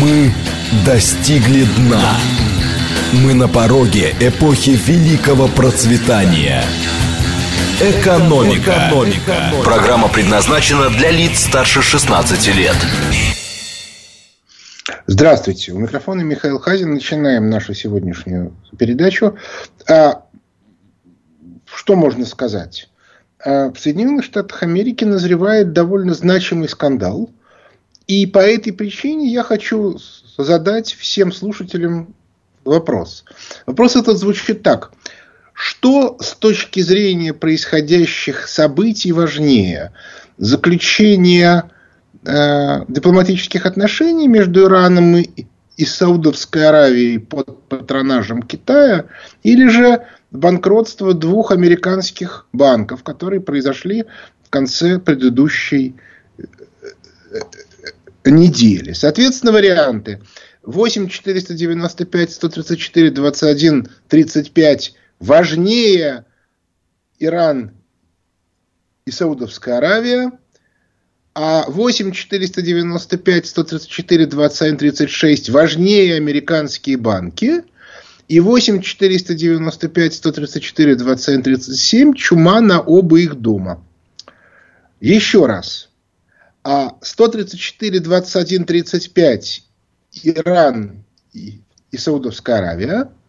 Мы достигли дна. Мы на пороге эпохи великого процветания. Экономика. Экономика. Программа предназначена для лиц старше 16 лет. Здравствуйте. У микрофона Михаил Хазин. Начинаем нашу сегодняшнюю передачу. А, что можно сказать? А, в Соединенных Штатах Америки назревает довольно значимый скандал. И по этой причине я хочу задать всем слушателям вопрос. Вопрос этот звучит так. Что с точки зрения происходящих событий важнее? Заключение э, дипломатических отношений между Ираном и, и Саудовской Аравией под патронажем Китая или же банкротство двух американских банков, которые произошли в конце предыдущей э, э, недели. Соответственно, варианты 8 495 134 21 35 важнее Иран и Саудовская Аравия, а 8 495 134 21 36 важнее американские банки, и 8 495 134 21 37 чума на оба их дома. Еще раз. А 134 21 35 Иран и, и Саудовская Аравия –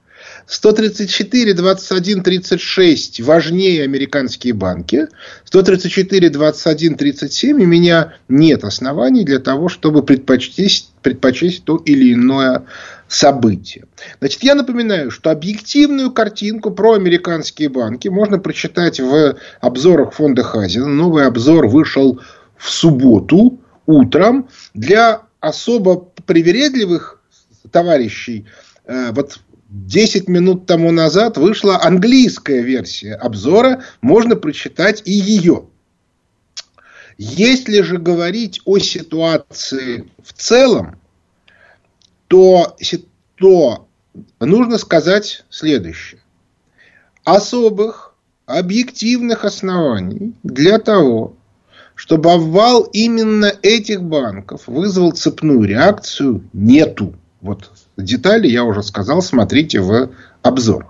134, 21, 36 важнее американские банки. 134, 21, 37 у меня нет оснований для того, чтобы предпочесть, предпочесть то или иное событие. Значит, я напоминаю, что объективную картинку про американские банки можно прочитать в обзорах фонда Хазина. Новый обзор вышел в субботу утром. Для особо привередливых товарищей э, вот 10 минут тому назад вышла английская версия обзора, можно прочитать и ее. Если же говорить о ситуации в целом, то, то нужно сказать следующее. Особых объективных оснований для того, чтобы обвал именно этих банков вызвал цепную реакцию, нету. Вот детали я уже сказал, смотрите в обзор.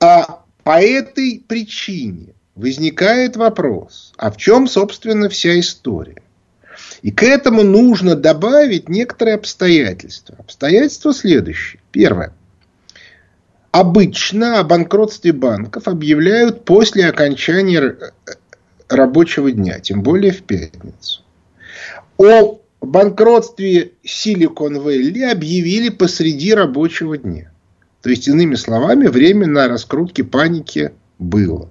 А по этой причине возникает вопрос, а в чем, собственно, вся история? И к этому нужно добавить некоторые обстоятельства. Обстоятельства следующие. Первое. Обычно о банкротстве банков объявляют после окончания рабочего дня, тем более в пятницу. О банкротстве Silicon Valley объявили посреди рабочего дня. То есть, иными словами, время на раскрутке паники было.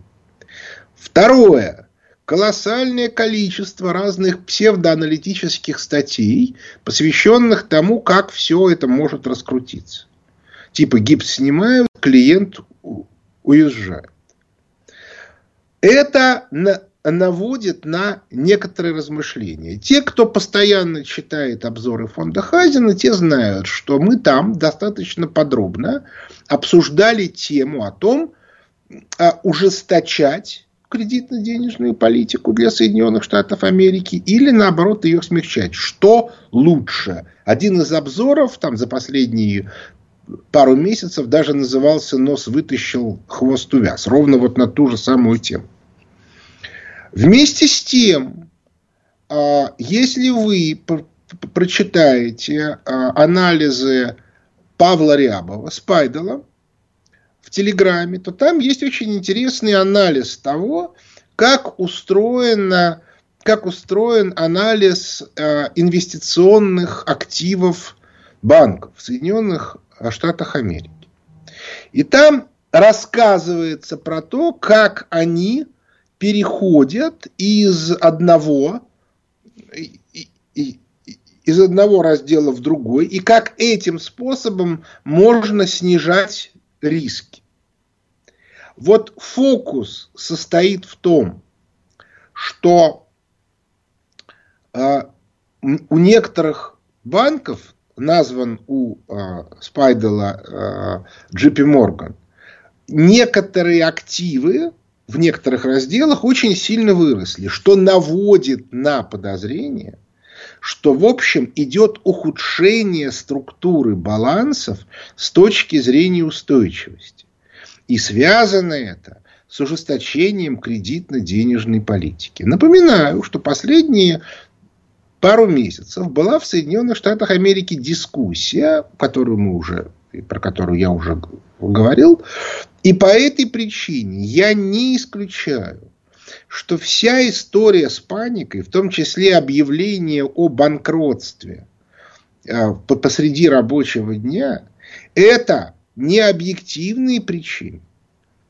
Второе. Колоссальное количество разных псевдоаналитических статей, посвященных тому, как все это может раскрутиться. Типа гипс снимают, клиент уезжает. Это наводит на некоторые размышления. Те, кто постоянно читает обзоры фонда Хазина, те знают, что мы там достаточно подробно обсуждали тему о том, а, ужесточать кредитно-денежную политику для Соединенных Штатов Америки или наоборот ее смягчать. Что лучше? Один из обзоров там за последние пару месяцев даже назывался «Нос вытащил, хвост увяз». Ровно вот на ту же самую тему. Вместе с тем, а, если вы прочитаете а, анализы Павла Рябова, Спайдела, в Телеграме, то там есть очень интересный анализ того, как устроена как устроен анализ а, инвестиционных активов банков в Соединенных Штатах Америки. И там рассказывается про то, как они переходят из одного из одного раздела в другой, и как этим способом можно снижать риски. Вот фокус состоит в том, что э, у некоторых банков, назван у э, Спайдела э, JP Morgan, некоторые активы в некоторых разделах очень сильно выросли, что наводит на подозрение, что в общем идет ухудшение структуры балансов с точки зрения устойчивости. И связано это с ужесточением кредитно-денежной политики. Напоминаю, что последние пару месяцев была в Соединенных Штатах Америки дискуссия, которую мы уже, про которую я уже говорил, и по этой причине я не исключаю, что вся история с паникой, в том числе объявление о банкротстве э, посреди рабочего дня, это не объективные причины,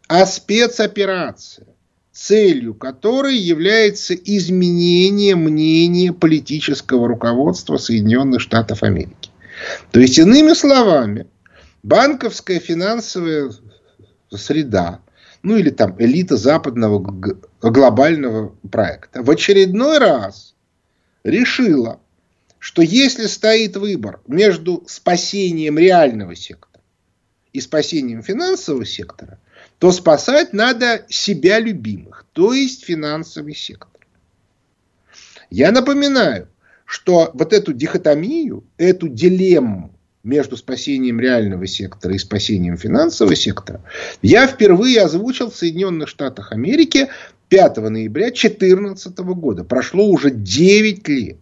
а спецоперация, целью которой является изменение мнения политического руководства Соединенных Штатов Америки. То есть, иными словами, банковская финансовая среда, ну или там элита западного глобального проекта, в очередной раз решила, что если стоит выбор между спасением реального сектора и спасением финансового сектора, то спасать надо себя любимых, то есть финансовый сектор. Я напоминаю, что вот эту дихотомию, эту дилемму между спасением реального сектора и спасением финансового сектора, я впервые озвучил в Соединенных Штатах Америки 5 ноября 2014 года. Прошло уже 9 лет.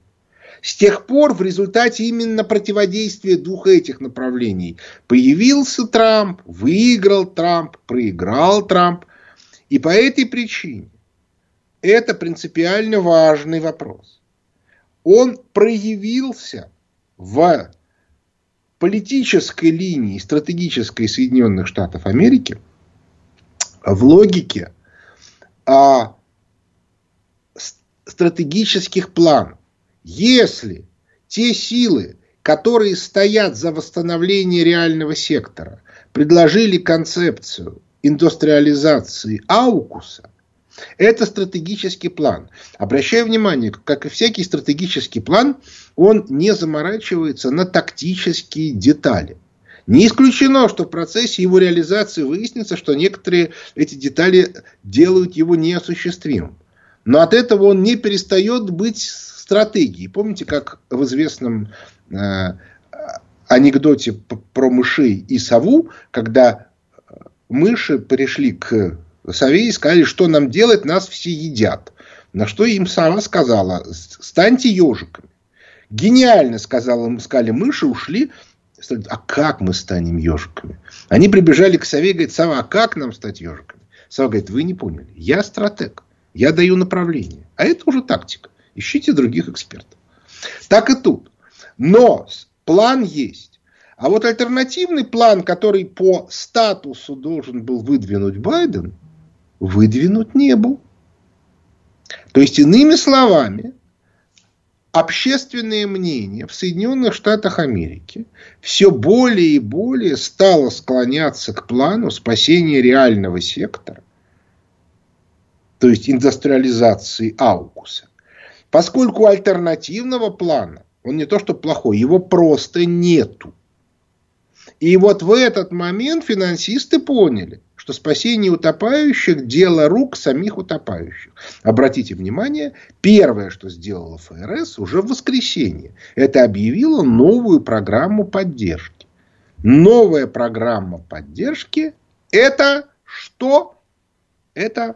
С тех пор в результате именно противодействия двух этих направлений появился Трамп, выиграл Трамп, проиграл Трамп. И по этой причине это принципиально важный вопрос. Он проявился в политической линии стратегической Соединенных Штатов Америки в логике а, стратегических планов. Если те силы, которые стоят за восстановление реального сектора, предложили концепцию индустриализации аукуса, это стратегический план. Обращаю внимание, как и всякий стратегический план, он не заморачивается на тактические детали. Не исключено, что в процессе его реализации выяснится, что некоторые эти детали делают его неосуществимым. Но от этого он не перестает быть стратегией. Помните, как в известном э, анекдоте про мышей и сову, когда мыши пришли к сове и сказали, что нам делать, нас все едят. На что им сова сказала, станьте ежиками. Гениально, сказала, сказали мыши, ушли. А как мы станем ежиками? Они прибежали к сове и говорят, сова, а как нам стать ежиками? Сова говорит, вы не поняли, я стратег, я даю направление. А это уже тактика. Ищите других экспертов. Так и тут. Но план есть. А вот альтернативный план, который по статусу должен был выдвинуть Байден, выдвинут не был. То есть, иными словами, общественное мнение в Соединенных Штатах Америки все более и более стало склоняться к плану спасения реального сектора, то есть индустриализации Аукуса. Поскольку альтернативного плана, он не то что плохой, его просто нету. И вот в этот момент финансисты поняли, что спасение утопающих – дело рук самих утопающих. Обратите внимание, первое, что сделала ФРС уже в воскресенье, это объявила новую программу поддержки. Новая программа поддержки – это что? Это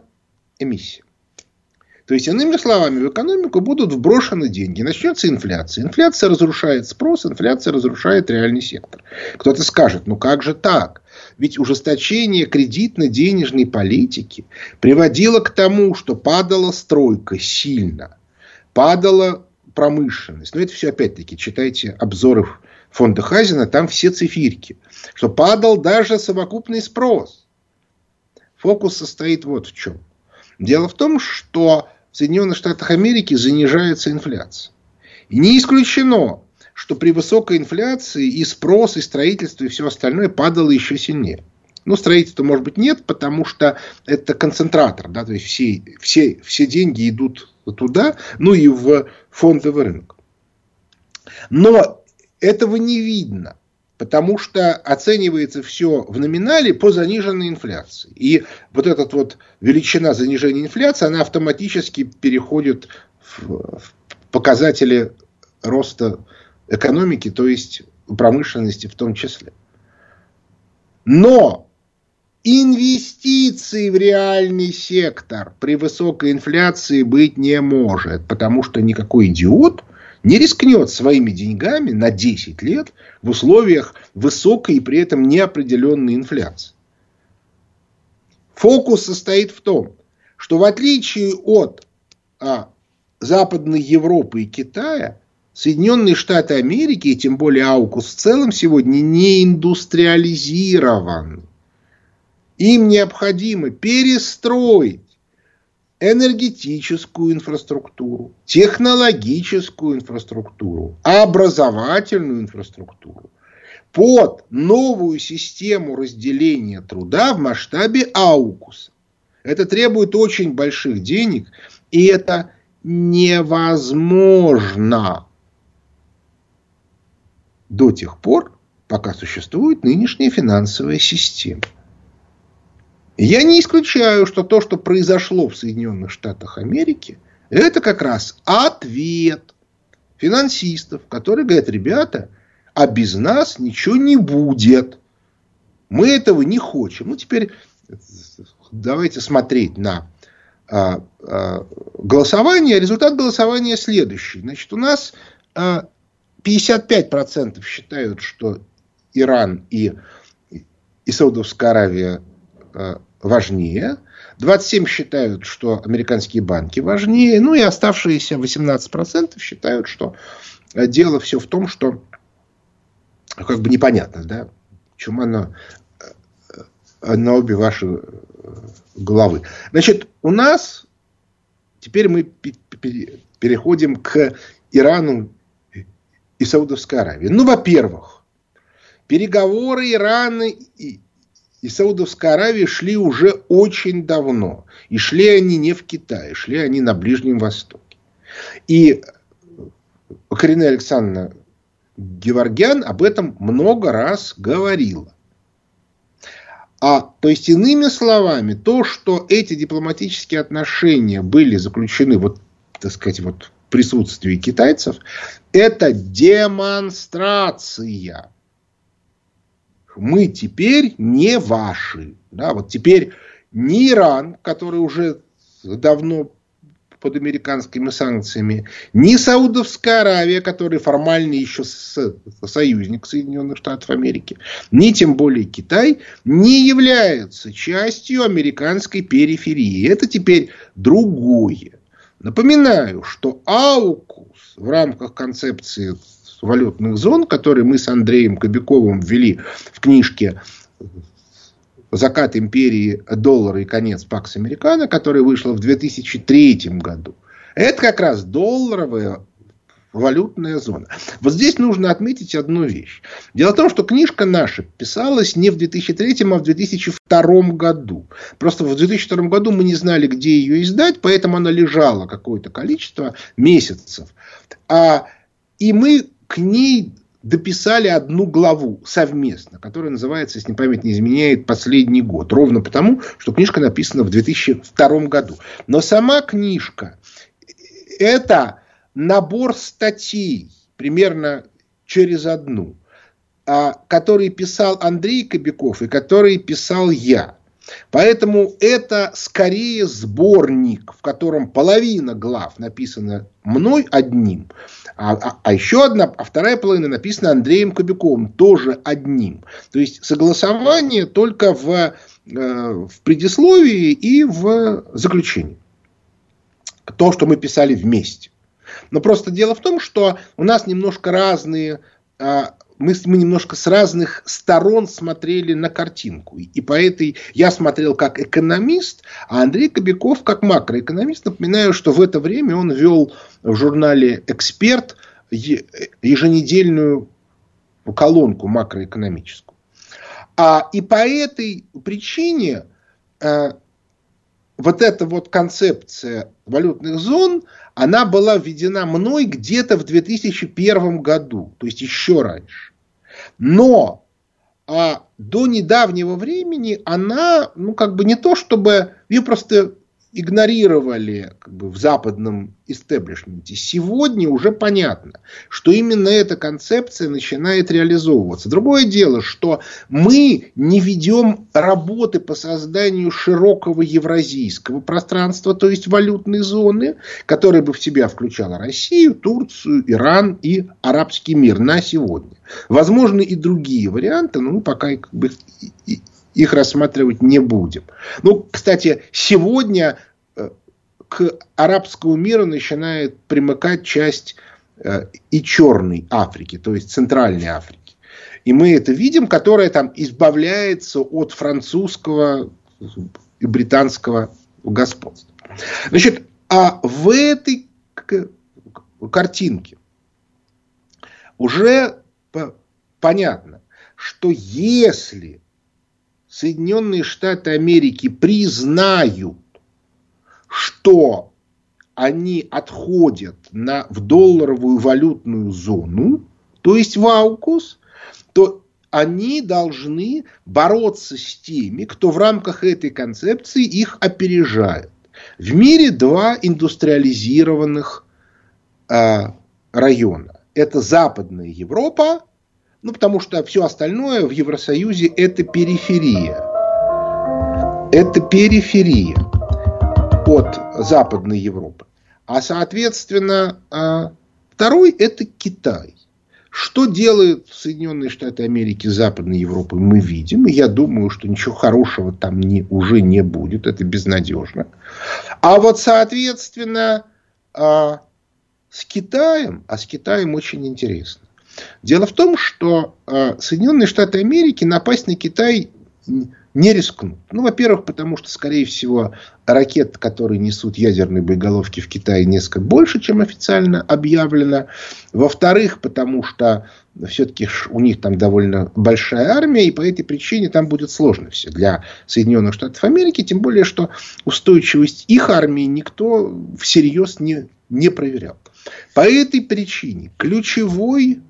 эмиссия. То есть, иными словами, в экономику будут вброшены деньги. Начнется инфляция. Инфляция разрушает спрос, инфляция разрушает реальный сектор. Кто-то скажет, ну как же так? Ведь ужесточение кредитно-денежной политики приводило к тому, что падала стройка сильно, падала промышленность. Но это все опять-таки читайте обзоры фонда Хазина, там все цифирки. Что падал даже совокупный спрос. Фокус состоит вот в чем. Дело в том, что в Соединенных Штатах Америки занижается инфляция. И не исключено, что при высокой инфляции и спрос, и строительство, и все остальное падало еще сильнее. Ну, строительства, может быть, нет, потому что это концентратор, да, то есть все, все, все деньги идут туда, ну и в фондовый рынок. Но этого не видно, потому что оценивается все в номинале по заниженной инфляции. И вот эта вот величина занижения инфляции, она автоматически переходит в показатели роста экономики, то есть промышленности в том числе. Но инвестиций в реальный сектор при высокой инфляции быть не может, потому что никакой идиот не рискнет своими деньгами на 10 лет в условиях высокой и при этом неопределенной инфляции. Фокус состоит в том, что в отличие от а, Западной Европы и Китая, Соединенные Штаты Америки, и тем более Аукус в целом сегодня не индустриализированы. Им необходимо перестроить энергетическую инфраструктуру, технологическую инфраструктуру, образовательную инфраструктуру под новую систему разделения труда в масштабе аукуса. Это требует очень больших денег, и это невозможно до тех пор, пока существует нынешняя финансовая система. Я не исключаю, что то, что произошло в Соединенных Штатах Америки, это как раз ответ финансистов, которые говорят, ребята, а без нас ничего не будет. Мы этого не хотим. Ну, теперь давайте смотреть на а, а, голосование. Результат голосования следующий. Значит, у нас а, 55% считают, что Иран и, и Саудовская Аравия а, важнее. 27 считают, что американские банки важнее. Ну и оставшиеся 18% считают, что э, дело все в том, что как бы непонятно, да, чума на, э, на обе ваши э, головы. Значит, у нас теперь мы переходим к Ирану и Саудовской Аравии. Ну, во-первых, переговоры Ирана и, и Саудовской Аравии шли уже очень давно. И шли они не в Китае, шли они на Ближнем Востоке. И Карина Александровна Геворгян об этом много раз говорила. А, то есть, иными словами, то, что эти дипломатические отношения были заключены, вот, так сказать, вот в присутствии китайцев, это демонстрация мы теперь не ваши. Да, вот теперь ни Иран, который уже давно под американскими санкциями, ни Саудовская Аравия, который формально еще союзник Соединенных Штатов Америки, ни тем более Китай не являются частью американской периферии. Это теперь другое. Напоминаю, что АУКУС в рамках концепции валютных зон, которые мы с Андреем Кобяковым ввели в книжке «Закат империи доллара и конец Пакс Американо», которая вышла в 2003 году. Это как раз долларовая валютная зона. Вот здесь нужно отметить одну вещь. Дело в том, что книжка наша писалась не в 2003, а в 2002 году. Просто в 2002 году мы не знали, где ее издать, поэтому она лежала какое-то количество месяцев. А, и мы к ней дописали одну главу совместно, которая называется, если память не изменяет, «Последний год». Ровно потому, что книжка написана в 2002 году. Но сама книжка – это набор статей, примерно через одну, а, который писал Андрей Кобяков и который писал я. Поэтому это скорее сборник, в котором половина глав написана мной одним, а, а, а еще одна, а вторая половина написана Андреем Кобяковым, тоже одним. То есть согласование только в, э, в предисловии и в заключении. То, что мы писали вместе. Но просто дело в том, что у нас немножко разные а, мы, мы немножко с разных сторон смотрели на картинку. И по этой я смотрел как экономист, а Андрей Кобяков как макроэкономист. Напоминаю, что в это время он вел в журнале «Эксперт» еженедельную колонку макроэкономическую. А, и по этой причине а, вот эта вот концепция валютных зон, она была введена мной где-то в 2001 году, то есть еще раньше. Но а до недавнего времени она, ну, как бы не то, чтобы ее просто игнорировали как бы, в западном истеблишменте. Сегодня уже понятно, что именно эта концепция начинает реализовываться. Другое дело, что мы не ведем работы по созданию широкого евразийского пространства, то есть валютной зоны, которая бы в себя включала Россию, Турцию, Иран и арабский мир на сегодня. Возможны и другие варианты, но мы пока как бы, их рассматривать не будем. Ну, кстати, сегодня э, к арабскому миру начинает примыкать часть э, и Черной Африки, то есть Центральной Африки. И мы это видим, которая там избавляется от французского и британского господства. Значит, а в этой картинке уже понятно, что если Соединенные Штаты Америки признают, что они отходят на, в долларовую валютную зону, то есть в аукус, то они должны бороться с теми, кто в рамках этой концепции их опережает. В мире два индустриализированных э, района. Это Западная Европа ну, потому что все остальное в Евросоюзе это периферия. Это периферия от Западной Европы. А, соответственно, а, второй это Китай. Что делают Соединенные Штаты Америки с Западной Европой, мы видим. И я думаю, что ничего хорошего там не, уже не будет. Это безнадежно. А вот, соответственно, а, с Китаем, а с Китаем очень интересно. Дело в том, что э, Соединенные Штаты Америки напасть на Китай не рискнут. Ну, во-первых, потому что, скорее всего, ракет, которые несут ядерные боеголовки в Китае, несколько больше, чем официально объявлено. Во-вторых, потому что все-таки у них там довольно большая армия, и по этой причине там будет сложно все для Соединенных Штатов Америки, тем более, что устойчивость их армии никто всерьез не, не проверял. По этой причине ключевой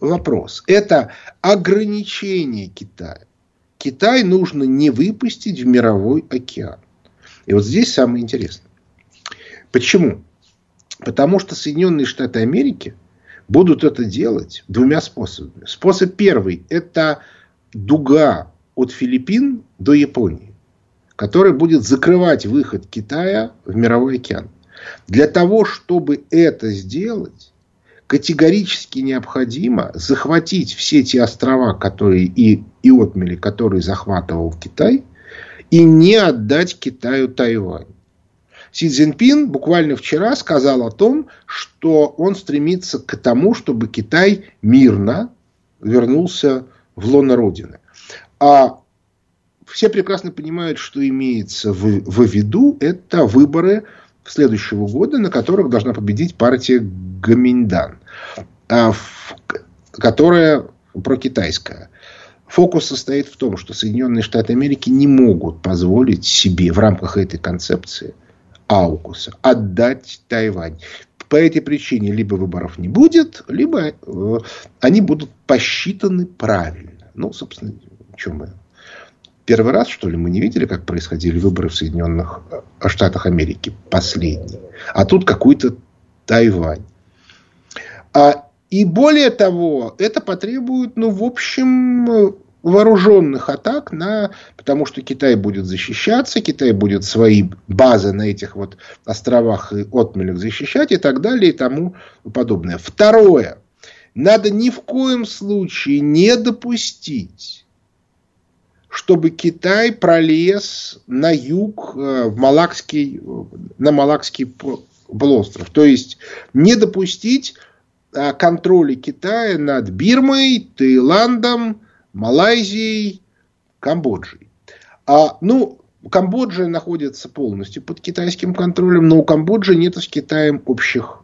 вопрос. Это ограничение Китая. Китай нужно не выпустить в мировой океан. И вот здесь самое интересное. Почему? Потому что Соединенные Штаты Америки будут это делать двумя способами. Способ первый – это дуга от Филиппин до Японии, которая будет закрывать выход Китая в мировой океан. Для того, чтобы это сделать, категорически необходимо захватить все те острова, которые и, и отмели, которые захватывал Китай, и не отдать Китаю Тайвань. Си Цзиньпин буквально вчера сказал о том, что он стремится к тому, чтобы Китай мирно вернулся в лоно Родины. А все прекрасно понимают, что имеется в, в виду. Это выборы следующего года, на которых должна победить партия Гаминьдан, а, которая прокитайская. Фокус состоит в том, что Соединенные Штаты Америки не могут позволить себе в рамках этой концепции Аукуса отдать Тайвань. По этой причине либо выборов не будет, либо э, они будут посчитаны правильно. Ну, собственно, чем мы Первый раз, что ли, мы не видели, как происходили выборы в Соединенных э, Штатах Америки, последний. А тут какой-то Тайвань. А, и более того, это потребует, ну, в общем, вооруженных атак на, потому что Китай будет защищаться, Китай будет свои базы на этих вот островах и отмелях защищать и так далее и тому подобное. Второе. Надо ни в коем случае не допустить чтобы Китай пролез на юг, э, в Малакский, на Малакский полуостров. То есть не допустить э, контроля Китая над Бирмой, Таиландом, Малайзией, Камбоджей. А, ну, Камбоджа находится полностью под китайским контролем, но у Камбоджи нет с Китаем общих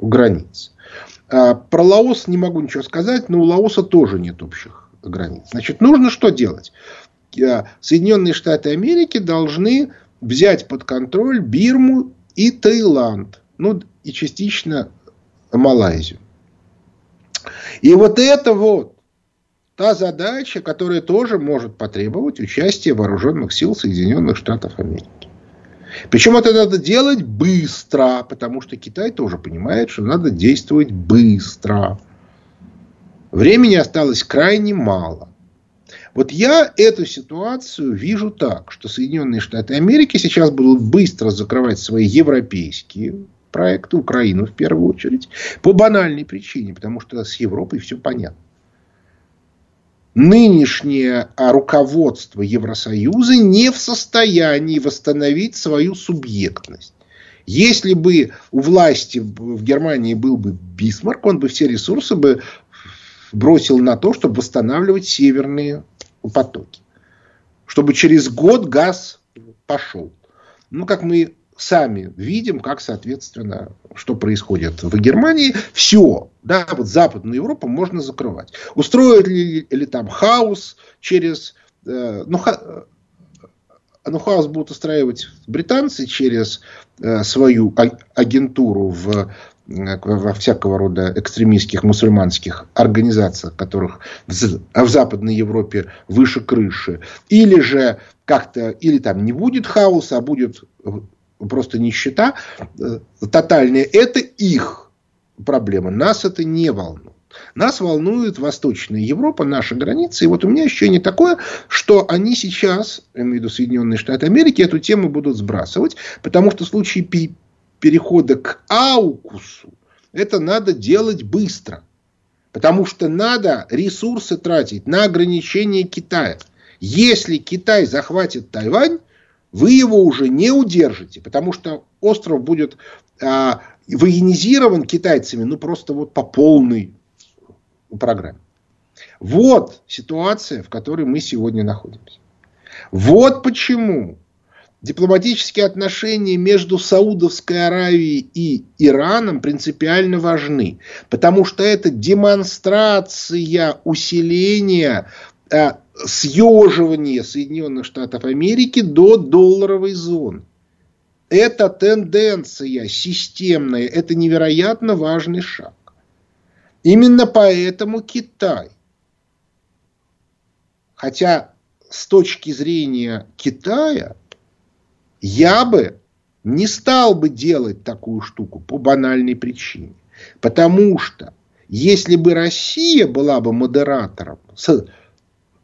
границ. А, про Лаос не могу ничего сказать, но у Лаоса тоже нет общих границ. Значит, нужно что делать? Э, Соединенные Штаты Америки должны взять под контроль Бирму и Таиланд. Ну, и частично Малайзию. И вот это вот та задача, которая тоже может потребовать участия вооруженных сил Соединенных Штатов Америки. Причем это надо делать быстро, потому что Китай тоже понимает, что надо действовать быстро. Времени осталось крайне мало. Вот я эту ситуацию вижу так, что Соединенные Штаты Америки сейчас будут быстро закрывать свои европейские проекты, Украину в первую очередь, по банальной причине, потому что с Европой все понятно. Нынешнее руководство Евросоюза не в состоянии восстановить свою субъектность. Если бы у власти в Германии был бы Бисмарк, он бы все ресурсы бы бросил на то, чтобы восстанавливать северные потоки. Чтобы через год газ пошел. Ну, как мы сами видим, как, соответственно, что происходит в Германии. Все, да, вот Западную Европу можно закрывать. Устроят ли, ли там хаос через... Э, ну, ха, ну, хаос будут устраивать британцы через э, свою а, агентуру в во всякого рода экстремистских мусульманских организациях, которых в, в Западной Европе выше крыши, или же как-то, или там не будет хаоса, а будет просто нищета э, тотальная, это их проблема. Нас это не волнует. Нас волнует Восточная Европа, наши границы. И вот у меня ощущение такое, что они сейчас, я имею в виду Соединенные Штаты Америки, эту тему будут сбрасывать, потому что в случае перехода к аукусу это надо делать быстро. Потому что надо ресурсы тратить на ограничение Китая. Если Китай захватит Тайвань, вы его уже не удержите, потому что остров будет а, военизирован китайцами, ну просто вот по полной программе. Вот ситуация, в которой мы сегодня находимся. Вот почему дипломатические отношения между Саудовской Аравией и Ираном принципиально важны. Потому что это демонстрация усиления а, съеживание Соединенных Штатов Америки до долларовой зоны. Это тенденция системная, это невероятно важный шаг. Именно поэтому Китай, хотя с точки зрения Китая, я бы не стал бы делать такую штуку по банальной причине. Потому что если бы Россия была бы модератором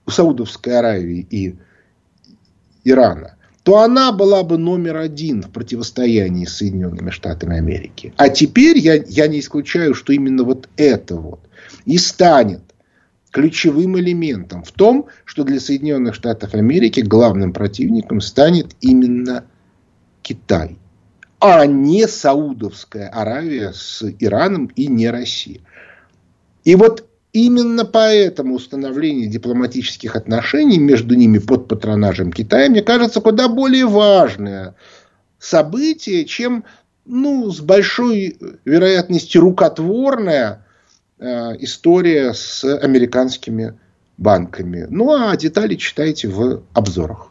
Саудовской Аравии и Ирана, то она была бы номер один в противостоянии с Соединенными Штатами Америки. А теперь я, я не исключаю, что именно вот это вот и станет ключевым элементом в том, что для Соединенных Штатов Америки главным противником станет именно Китай, а не Саудовская Аравия с Ираном и не Россия. И вот Именно поэтому установление дипломатических отношений между ними под патронажем Китая, мне кажется, куда более важное событие, чем ну, с большой вероятностью рукотворная э, история с американскими банками. Ну, а детали читайте в обзорах.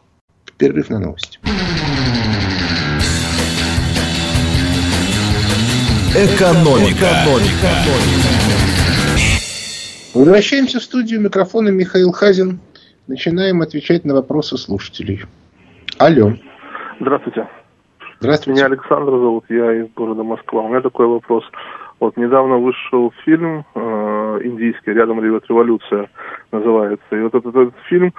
Перерыв на новости. Экономика. Экономика. Возвращаемся в студию. Микрофона Михаил Хазин. Начинаем отвечать на вопросы слушателей. Алло. Здравствуйте. Здравствуйте. Меня Александр зовут, я из города Москва. У меня такой вопрос. Вот недавно вышел фильм э, индийский «Рядом ревет революция» называется. И вот этот, этот фильм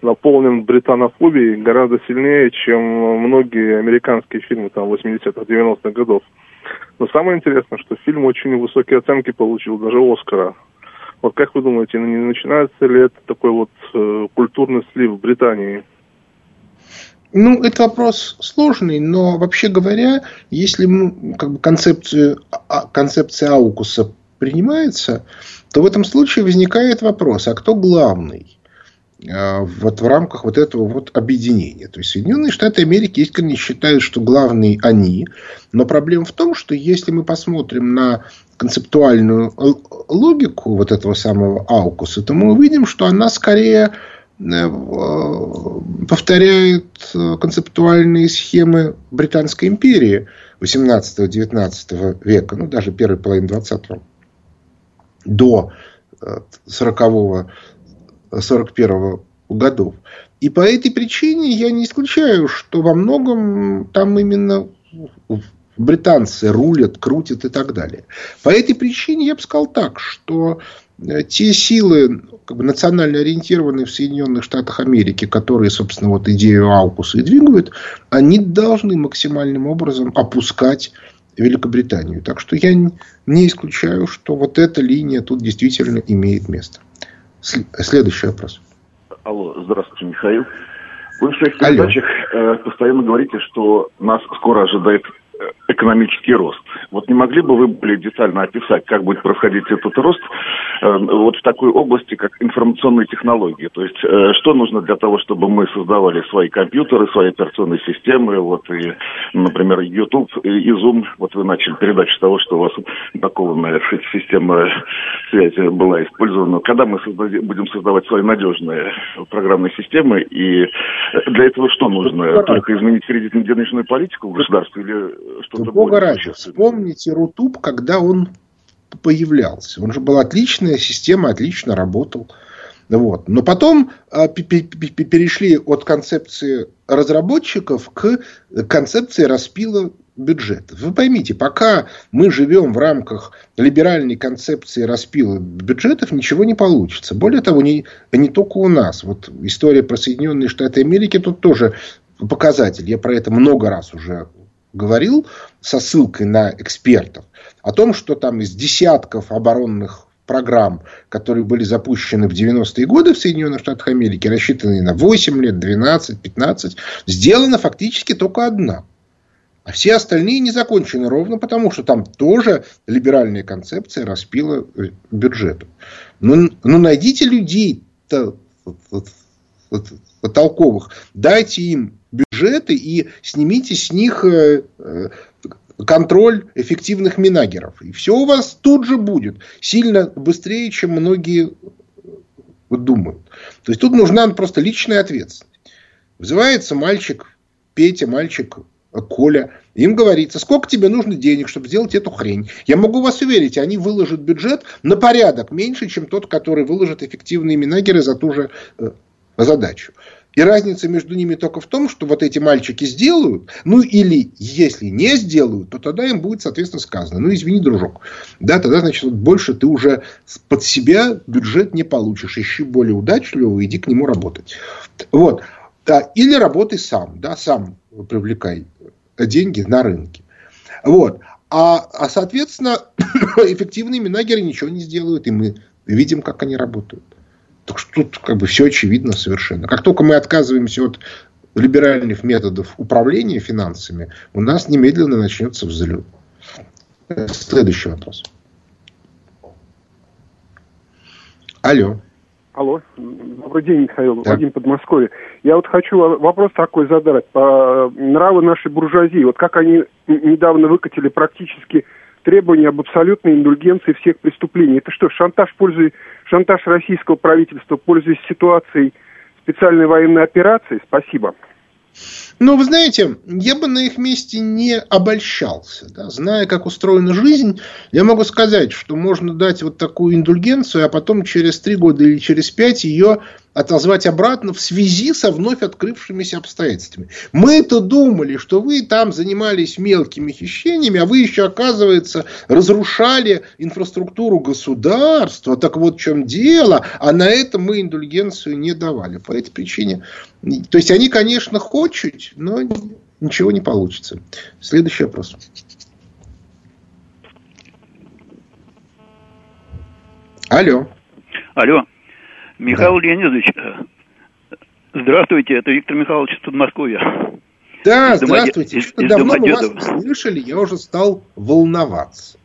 наполнен британофобией гораздо сильнее, чем многие американские фильмы там 80-х, 90-х годов. Но самое интересное, что фильм очень высокие оценки получил, даже Оскара. Вот как вы думаете, не начинается ли это такой вот э, культурный слив в Британии? Ну, это вопрос сложный, но вообще говоря, если как бы концепцию, а, концепция Аукуса принимается, то в этом случае возникает вопрос, а кто главный? А, вот в рамках вот этого вот объединения. То есть Соединенные Штаты Америки искренне считают, что главные они. Но проблема в том, что если мы посмотрим на концептуальную логику вот этого самого Аукуса, то мы увидим, что она скорее повторяет концептуальные схемы Британской империи 18-19 века, ну даже первой половины 20 до 40 э, 41 годов. И по этой причине я не исключаю, что во многом там именно британцы рулят, крутят и так далее. По этой причине я бы сказал так, что э, те силы как бы, национально ориентированные в Соединенных Штатах Америки, которые, собственно, вот идею Аукуса и двигают, они должны максимальным образом опускать Великобританию. Так что я не исключаю, что вот эта линия тут действительно имеет место. Следующий вопрос. Алло, здравствуйте, Михаил. Вы в своих передачах э, постоянно говорите, что нас скоро ожидает экономический рост. Вот не могли бы вы более детально описать, как будет происходить этот рост э, вот в такой области, как информационные технологии? То есть, э, что нужно для того, чтобы мы создавали свои компьютеры, свои операционные системы, вот и, например, YouTube и Zoom, вот вы начали передачу с того, что у вас упакованная система связи была использована. Когда мы создадим, будем создавать свои надежные программные системы, и для этого что нужно? Только изменить кредитно-денежную политику в государстве или что-то Бога ради, вспомните Рутуб, когда он появлялся. Он же был отличная система, отлично работал. Вот. Но потом а, перешли от концепции разработчиков к концепции распила бюджета. Вы поймите, пока мы живем в рамках либеральной концепции распила бюджетов, ничего не получится. Более того, не, не только у нас. Вот история про Соединенные Штаты Америки тут тоже показатель. Я про это много раз уже говорил со ссылкой на экспертов о том, что там из десятков оборонных программ, которые были запущены в 90-е годы в Соединенных Штатах Америки, рассчитанные на 8 лет, 12, 15, сделана фактически только одна. А все остальные не закончены ровно потому, что там тоже либеральная концепция распила э, бюджету. Ну, ну найдите людей толковых, дайте им бюджеты и снимите с них э, э, контроль эффективных минагеров. И все у вас тут же будет. Сильно быстрее, чем многие думают. То есть тут нужна просто личная ответственность. Вызывается мальчик Петя, мальчик Коля. Им говорится, сколько тебе нужно денег, чтобы сделать эту хрень. Я могу вас уверить, они выложат бюджет на порядок меньше, чем тот, который выложит эффективные минагеры за ту же э, задачу. И разница между ними только в том, что вот эти мальчики сделают, ну или если не сделают, то тогда им будет, соответственно, сказано, ну извини, дружок, да, тогда, значит, вот больше ты уже под себя бюджет не получишь, ищи более удачливого, иди к нему работать. Вот. Да, или работай сам, да, сам привлекай деньги на рынке. Вот. А, а соответственно, эффективные минагеры ничего не сделают, и мы видим, как они работают. Так что тут как бы все очевидно совершенно. Как только мы отказываемся от либеральных методов управления финансами, у нас немедленно начнется взлет. Следующий вопрос. Алло. Алло, добрый день, Михаил, да. Вадим Подмосковье. Я вот хочу вопрос такой задать. По нравы нашей буржуазии, вот как они недавно выкатили практически требования об абсолютной индульгенции всех преступлений. Это что, шантаж, пользуясь, шантаж российского правительства, пользуясь ситуацией специальной военной операции? Спасибо. Ну, вы знаете, я бы на их месте не обольщался. Да? Зная, как устроена жизнь, я могу сказать, что можно дать вот такую индульгенцию, а потом через три года или через пять ее отозвать обратно в связи со вновь открывшимися обстоятельствами. Мы-то думали, что вы там занимались мелкими хищениями, а вы еще, оказывается, разрушали инфраструктуру государства. Так вот в чем дело. А на это мы индульгенцию не давали. По этой причине. То есть, они, конечно, хотят, но ничего не получится. Следующий вопрос. Алло. Алло. Михаил да. Леонидович, э, здравствуйте, это Виктор Михайлович из Подмосковья. Да, из здравствуйте. Из, из давно мы вас слышали, я уже стал волноваться.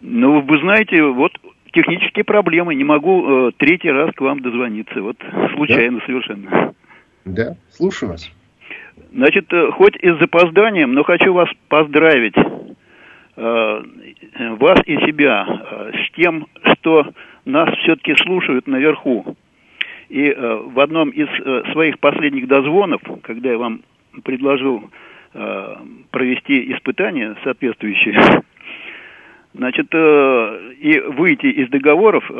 Ну, вы знаете, вот технические проблемы. Не могу э, третий раз к вам дозвониться. Вот случайно да? совершенно. Да, слушаю вас. Значит, э, хоть и с запозданием, но хочу вас поздравить, э, вас и себя, э, с тем, что нас все-таки слушают наверху. И э, в одном из э, своих последних дозвонов, когда я вам предложил э, провести испытания соответствующие, Значит, и выйти из договоров,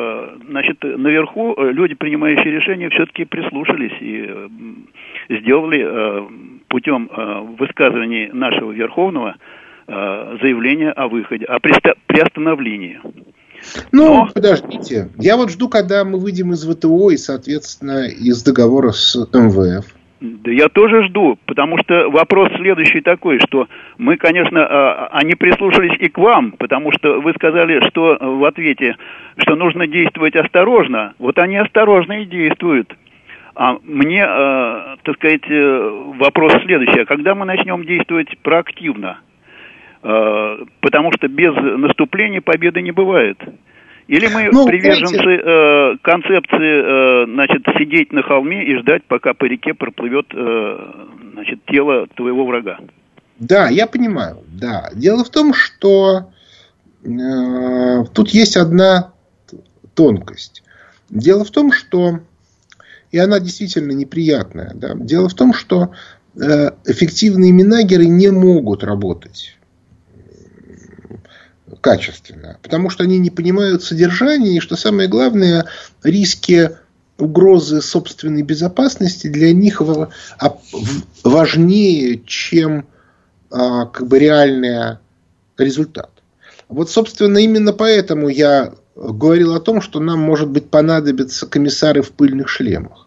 значит, наверху люди, принимающие решения, все-таки прислушались и сделали путем высказывания нашего Верховного заявление о выходе, о приостановлении. Ну, Но... подождите. Я вот жду, когда мы выйдем из ВТО и, соответственно, из договора с МВФ. Да я тоже жду, потому что вопрос следующий такой, что мы, конечно, а, они прислушались и к вам, потому что вы сказали, что в ответе, что нужно действовать осторожно. Вот они осторожно и действуют. А мне, э, так сказать, э, вопрос следующий. А когда мы начнем действовать проактивно? Э, потому что без наступления победы не бывает. Или мы ну, приверженцы э, концепции, э, значит, сидеть на холме и ждать, пока по реке проплывет, э, значит, тело твоего врага? Да, я понимаю, да. Дело в том, что э, тут есть одна тонкость. Дело в том, что, и она действительно неприятная, да, дело в том, что э, эффективные минагеры не могут работать качественно, потому что они не понимают содержания и, что самое главное, риски угрозы собственной безопасности для них важнее, чем а, как бы реальный результат. Вот, собственно, именно поэтому я говорил о том, что нам, может быть, понадобятся комиссары в пыльных шлемах.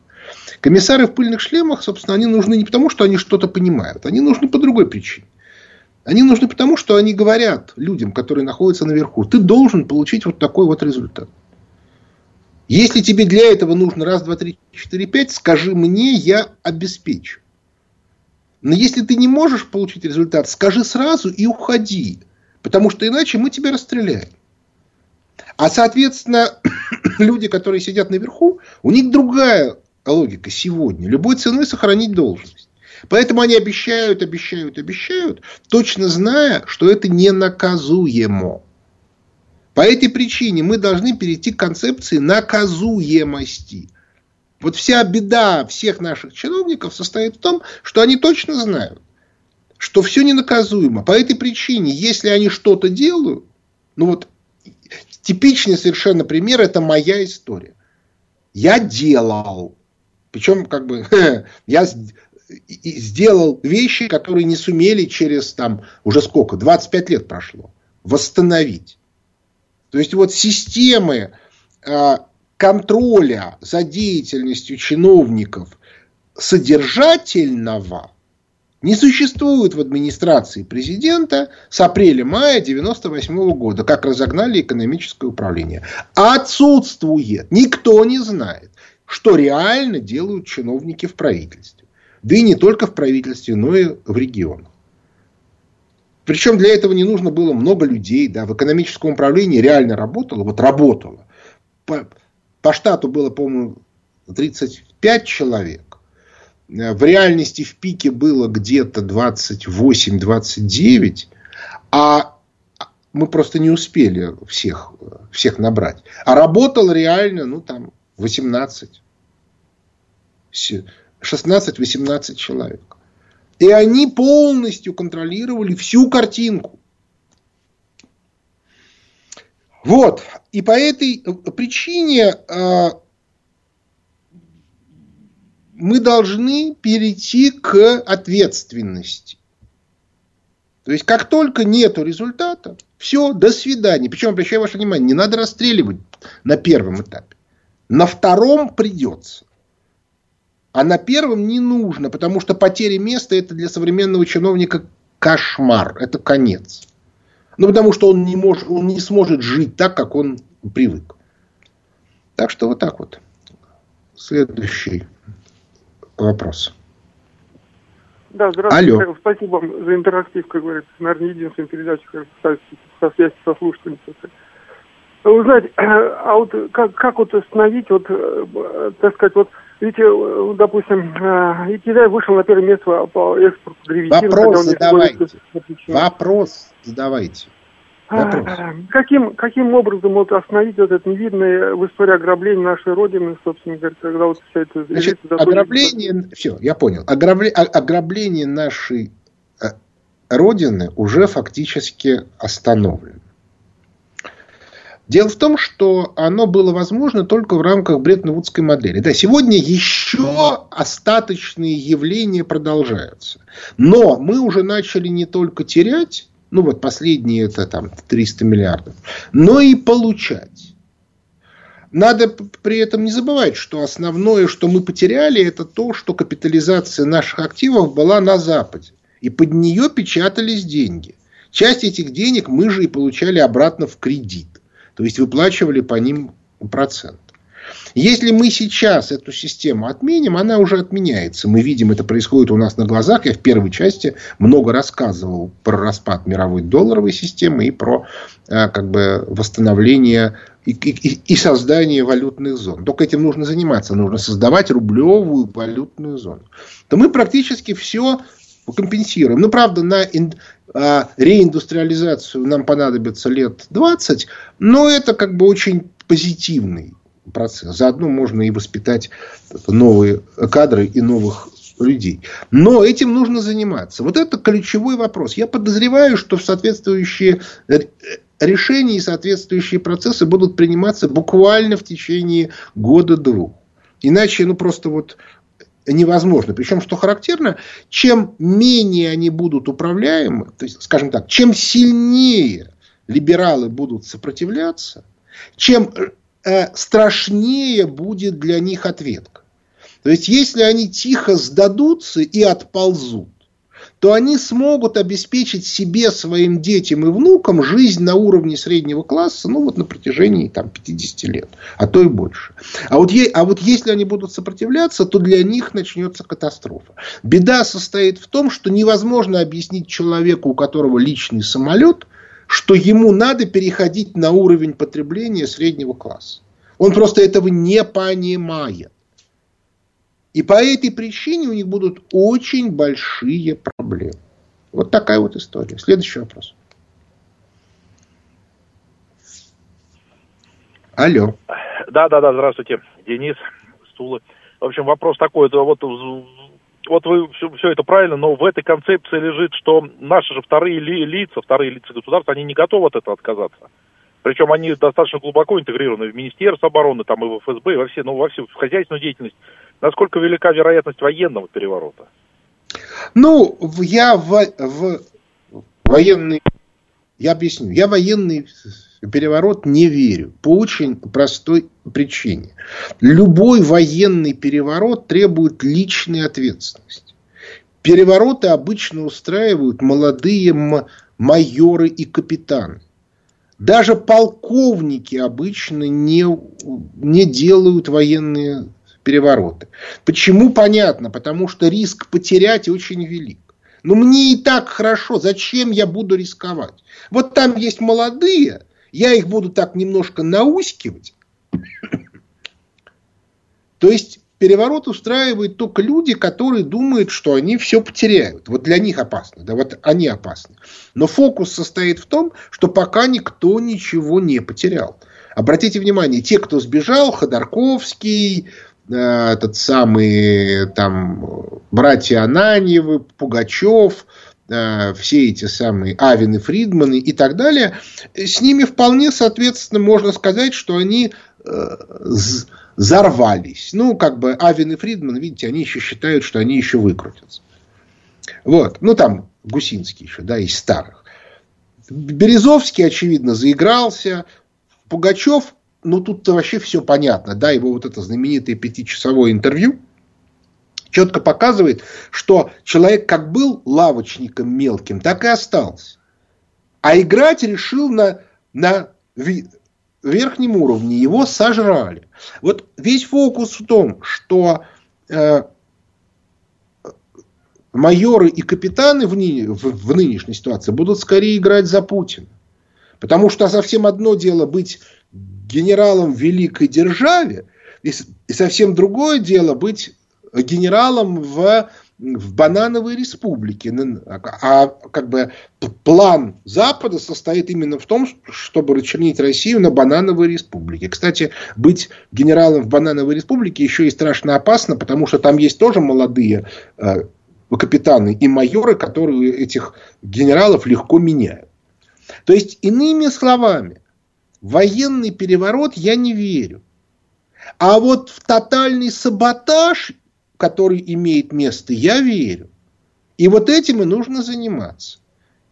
Комиссары в пыльных шлемах, собственно, они нужны не потому, что они что-то понимают, они нужны по другой причине. Они нужны потому, что они говорят людям, которые находятся наверху, ты должен получить вот такой вот результат. Если тебе для этого нужно раз, два, три, четыре, пять, скажи мне, я обеспечу. Но если ты не можешь получить результат, скажи сразу и уходи. Потому что иначе мы тебя расстреляем. А, соответственно, люди, которые сидят наверху, у них другая логика сегодня. Любой ценой сохранить должность. Поэтому они обещают, обещают, обещают, точно зная, что это не наказуемо. По этой причине мы должны перейти к концепции наказуемости. Вот вся беда всех наших чиновников состоит в том, что они точно знают, что все ненаказуемо. По этой причине, если они что-то делают, ну вот типичный совершенно пример, это моя история. Я делал. Причем, как бы, я сделал вещи, которые не сумели через там уже сколько, 25 лет прошло, восстановить. То есть вот системы э, контроля за деятельностью чиновников содержательного не существует в администрации президента с апреля-мая 1998 года, как разогнали экономическое управление. Отсутствует. Никто не знает, что реально делают чиновники в правительстве. Да и не только в правительстве, но и в регионах. Причем для этого не нужно было много людей. Да, в экономическом управлении реально работало. Вот работало. По, по штату было, по-моему, 35 человек. В реальности в пике было где-то 28-29. А мы просто не успели всех, всех набрать. А работало реально, ну, там, 18. 16-18 человек. И они полностью контролировали всю картинку. Вот. И по этой причине э, мы должны перейти к ответственности. То есть, как только нет результата, все, до свидания. Причем, обращаю ваше внимание, не надо расстреливать на первом этапе. На втором придется. А на первом не нужно, потому что потеря места это для современного чиновника кошмар, это конец. Ну, потому что он не, может, он не сможет жить так, как он привык. Так что вот так вот. Следующий вопрос. Да, здравствуйте. Алло. Спасибо вам за интерактив, как говорится. Наверное, единственная передача со, со связи со слушателями. Вы знаете, а вот как, как вот остановить, вот, э, так сказать, вот Видите, э, допустим, э, и Китай вышел на первое место по экспорту древесины. Вопрос задавайте. Вопрос задавайте. Вопрос. Каким, каким образом вот остановить вот это невидное в истории ограбление нашей Родины, собственно говоря, когда вот вся эта... Значит, ограбление, все, я понял. Ограбление, ограбление нашей э, Родины уже фактически остановлено. Дело в том, что оно было возможно только в рамках Бреттон-Вудской модели. Да, сегодня еще остаточные явления продолжаются. Но мы уже начали не только терять, ну вот последние это там 300 миллиардов, но и получать. Надо при этом не забывать, что основное, что мы потеряли, это то, что капитализация наших активов была на Западе. И под нее печатались деньги. Часть этих денег мы же и получали обратно в кредит. То есть выплачивали по ним процент. Если мы сейчас эту систему отменим, она уже отменяется. Мы видим, это происходит у нас на глазах. Я в первой части много рассказывал про распад мировой долларовой системы и про а, как бы, восстановление и, и, и создание валютных зон. Только этим нужно заниматься. Нужно создавать рублевую валютную зону. То мы практически все компенсируем. Ну, правда, на а, реиндустриализацию нам понадобится лет 20, но это как бы очень позитивный процесс. Заодно можно и воспитать новые кадры и новых людей. Но этим нужно заниматься. Вот это ключевой вопрос. Я подозреваю, что соответствующие решения и соответствующие процессы будут приниматься буквально в течение года-двух. Иначе, ну, просто вот невозможно. Причем, что характерно, чем менее они будут управляемы, то есть, скажем так, чем сильнее либералы будут сопротивляться, чем э, страшнее будет для них ответка. То есть, если они тихо сдадутся и отползут, то они смогут обеспечить себе, своим детям и внукам жизнь на уровне среднего класса, ну, вот на протяжении там, 50 лет, а то и больше. А вот, а вот если они будут сопротивляться, то для них начнется катастрофа. Беда состоит в том, что невозможно объяснить человеку, у которого личный самолет, что ему надо переходить на уровень потребления среднего класса. Он просто этого не понимает. И по этой причине у них будут очень большие проблемы. Вот такая вот история. Следующий вопрос. Алло. Да, да, да, здравствуйте. Денис, Стула. В общем, вопрос такой, вот, вот вы все, все это правильно, но в этой концепции лежит, что наши же вторые ли, лица, вторые лица государства, они не готовы от этого отказаться. Причем они достаточно глубоко интегрированы в Министерство обороны, там и в ФСБ, и во все, ну, во всю хозяйственную деятельность. Насколько велика вероятность военного переворота? Ну, я в, в военный, я объясню, я военный переворот не верю. По очень простой причине. Любой военный переворот требует личной ответственности. Перевороты обычно устраивают молодые майоры и капитаны. Даже полковники обычно не, не делают военные перевороты. Почему? Понятно. Потому что риск потерять очень велик. Но мне и так хорошо. Зачем я буду рисковать? Вот там есть молодые. Я их буду так немножко наускивать. То есть переворот устраивают только люди, которые думают, что они все потеряют. Вот для них опасно. Да вот они опасны. Но фокус состоит в том, что пока никто ничего не потерял. Обратите внимание, те, кто сбежал, Ходорковский, этот самый там братья Ананьевы, Пугачев, э, все эти самые Авины, Фридманы и так далее, с ними вполне, соответственно, можно сказать, что они э, взорвались. Ну, как бы Авен и Фридман, видите, они еще считают, что они еще выкрутятся. Вот. Ну, там Гусинский еще, да, из старых. Березовский, очевидно, заигрался. Пугачев, ну, тут-то вообще все понятно. Да, его вот это знаменитое пятичасовое интервью четко показывает, что человек как был лавочником мелким, так и остался. А играть решил на, на верхнем уровне его сожрали. Вот весь фокус в том, что э, майоры и капитаны в, ны, в, в нынешней ситуации будут скорее играть за Путина. Потому что совсем одно дело быть генералом в великой державе, и, совсем другое дело быть генералом в в банановой республике. А как бы план Запада состоит именно в том, чтобы расчленить Россию на банановой республике. Кстати, быть генералом в банановой республике еще и страшно опасно, потому что там есть тоже молодые э, капитаны и майоры, которые этих генералов легко меняют. То есть, иными словами, Военный переворот я не верю. А вот в тотальный саботаж, который имеет место, я верю. И вот этим и нужно заниматься.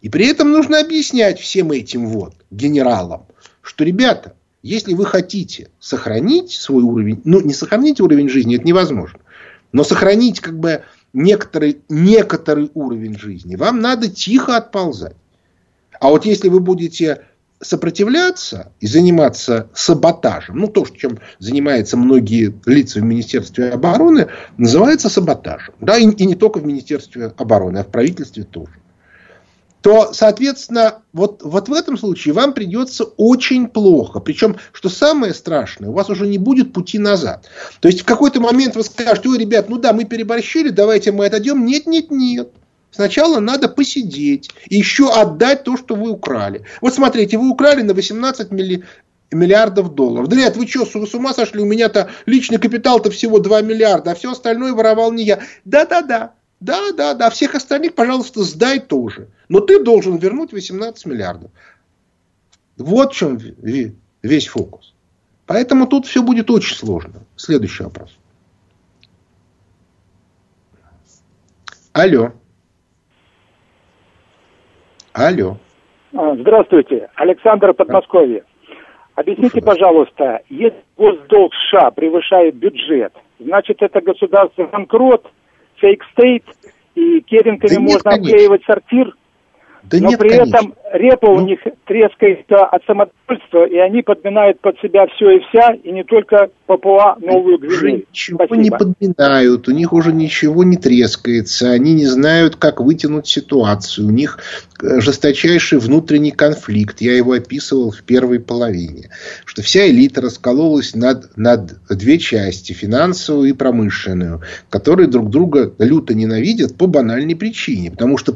И при этом нужно объяснять всем этим вот генералам, что, ребята, если вы хотите сохранить свой уровень, ну, не сохранить уровень жизни, это невозможно, но сохранить как бы некоторый, некоторый уровень жизни, вам надо тихо отползать. А вот если вы будете сопротивляться и заниматься саботажем, ну то, чем занимаются многие лица в Министерстве обороны, называется саботажем. Да, и, и не только в Министерстве обороны, а в правительстве тоже то, соответственно, вот, вот в этом случае вам придется очень плохо. Причем, что самое страшное, у вас уже не будет пути назад. То есть, в какой-то момент вы скажете, ой, ребят, ну да, мы переборщили, давайте мы отойдем. Нет, нет, нет. Сначала надо посидеть и еще отдать то, что вы украли. Вот смотрите, вы украли на 18 милли, миллиардов долларов. Да вы что, с ума сошли? У меня-то личный капитал-то всего 2 миллиарда, а все остальное воровал не я. Да-да-да. Да, да, да, всех остальных, пожалуйста, сдай тоже. Но ты должен вернуть 18 миллиардов. Вот в чем весь фокус. Поэтому тут все будет очень сложно. Следующий вопрос. Алло. Алло. А, здравствуйте. Александр Подмосковье. Объясните, пожалуйста, если госдолг США превышает бюджет, значит это государство банкрот – фейк стейт, и керенками да можно нет, обклеивать сортир, да но нет, при конечно. этом репа ну... у них трескается от самодовольства, и они подминают под себя все и вся, и не только Папуа Новую Гвинею. Ничего Спасибо. не подминают, у них уже ничего не трескается, они не знают, как вытянуть ситуацию, у них э, жесточайший внутренний конфликт, я его описывал в первой половине, что вся элита раскололась над, над две части, финансовую и промышленную, которые друг друга люто ненавидят по банальной причине, потому что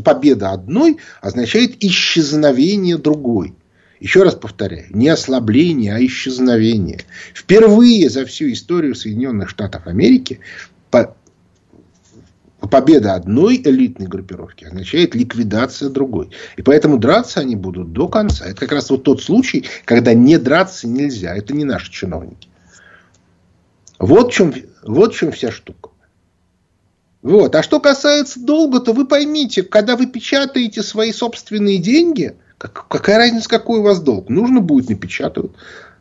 победа одной означает исчезновение другой. Еще раз повторяю, не ослабление, а исчезновение. Впервые за всю историю Соединенных Штатов Америки победа одной элитной группировки означает ликвидация другой. И поэтому драться они будут до конца. Это как раз вот тот случай, когда не драться нельзя. Это не наши чиновники. Вот в чем, вот в чем вся штука. Вот. А что касается долга, то вы поймите, когда вы печатаете свои собственные деньги, как, какая разница, какой у вас долг? Нужно будет напечатывать.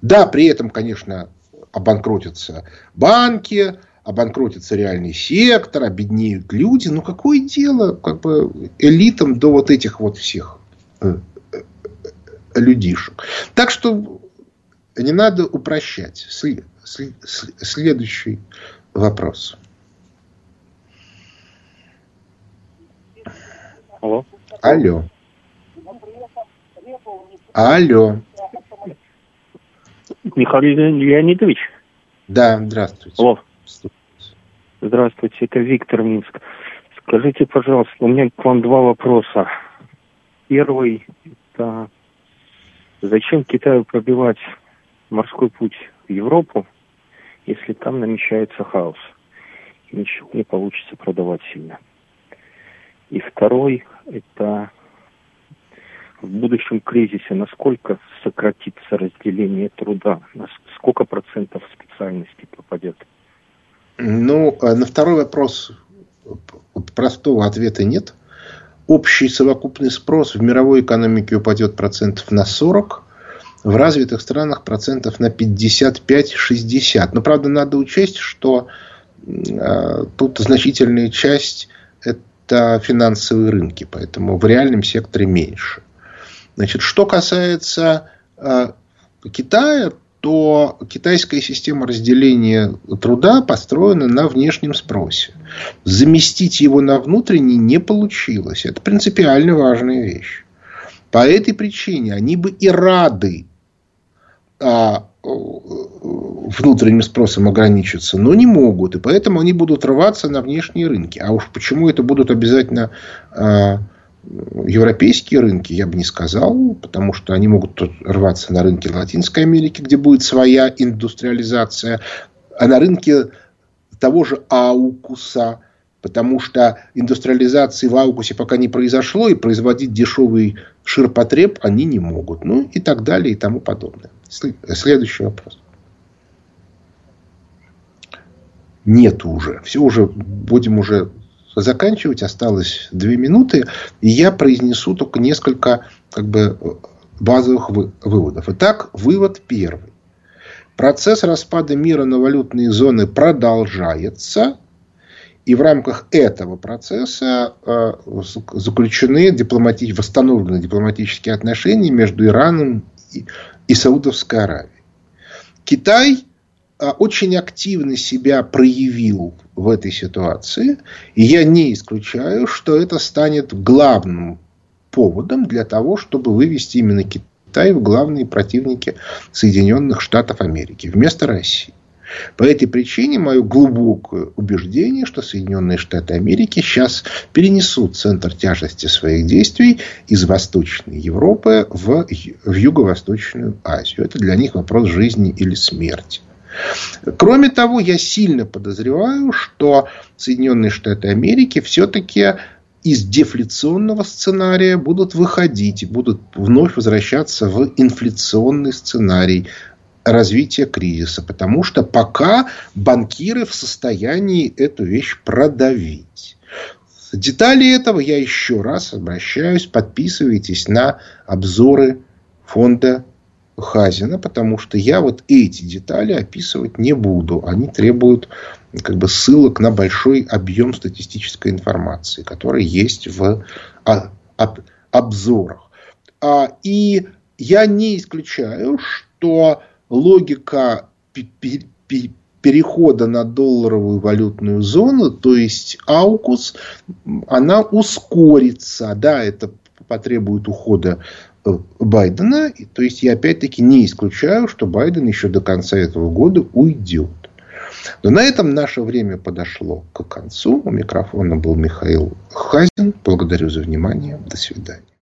Да, при этом, конечно, обанкротятся банки, обанкротится реальный сектор, обеднеют люди. Но какое дело как бы, элитам до вот этих вот всех э, э, людишек? Так что не надо упрощать. Следующий вопрос. Алло. Алло. Алло. Михаил Леонидович? Да, здравствуйте. Алло. Здравствуйте, это Виктор Минск. Скажите, пожалуйста, у меня к вам два вопроса. Первый – это зачем Китаю пробивать морской путь в Европу, если там намечается хаос и ничего не получится продавать сильно? И второй – это в будущем кризисе, насколько сократится разделение труда, сколько процентов специальности попадет? Ну, а на второй вопрос простого ответа нет. Общий совокупный спрос в мировой экономике упадет процентов на 40, в развитых странах процентов на 55-60. Но, правда, надо учесть, что э, тут значительная часть это финансовые рынки, поэтому в реальном секторе меньше. Значит, что касается э, Китая, то китайская система разделения труда построена на внешнем спросе. Заместить его на внутренний не получилось. Это принципиально важная вещь. По этой причине они бы и рады а, внутренним спросом ограничиться, но не могут. И поэтому они будут рваться на внешние рынки. А уж почему это будут обязательно э, европейские рынки, я бы не сказал. Потому что они могут рваться на рынке Латинской Америки, где будет своя индустриализация. А на рынке того же Аукуса, потому что индустриализации в Аукусе пока не произошло, и производить дешевый ширпотреб они не могут. Ну и так далее и тому подобное. Следующий вопрос. Нет уже. Все уже будем уже заканчивать. Осталось две минуты. И я произнесу только несколько как бы, базовых выводов. Итак, вывод первый. Процесс распада мира на валютные зоны продолжается. И в рамках этого процесса э, заключены дипломати... восстановлены дипломатические отношения между Ираном и, и Саудовской Аравией. Китай э, очень активно себя проявил в этой ситуации. И я не исключаю, что это станет главным поводом для того, чтобы вывести именно Китай в главные противники Соединенных Штатов Америки вместо России. По этой причине мое глубокое убеждение, что Соединенные Штаты Америки сейчас перенесут центр тяжести своих действий из Восточной Европы в, в Юго-Восточную Азию. Это для них вопрос жизни или смерти. Кроме того, я сильно подозреваю, что Соединенные Штаты Америки все-таки из дефляционного сценария будут выходить и будут вновь возвращаться в инфляционный сценарий развития кризиса, потому что пока банкиры в состоянии эту вещь продавить. Детали этого я еще раз обращаюсь. Подписывайтесь на обзоры фонда Хазина, потому что я вот эти детали описывать не буду. Они требуют как бы ссылок на большой объем статистической информации, которая есть в обзорах. А, и я не исключаю, что логика перехода на долларовую валютную зону, то есть аукус, она ускорится. Да, это потребует ухода э, Байдена. То есть я опять-таки не исключаю, что Байден еще до конца этого года уйдет. Но на этом наше время подошло к концу. У микрофона был Михаил Хазин. Благодарю за внимание. До свидания.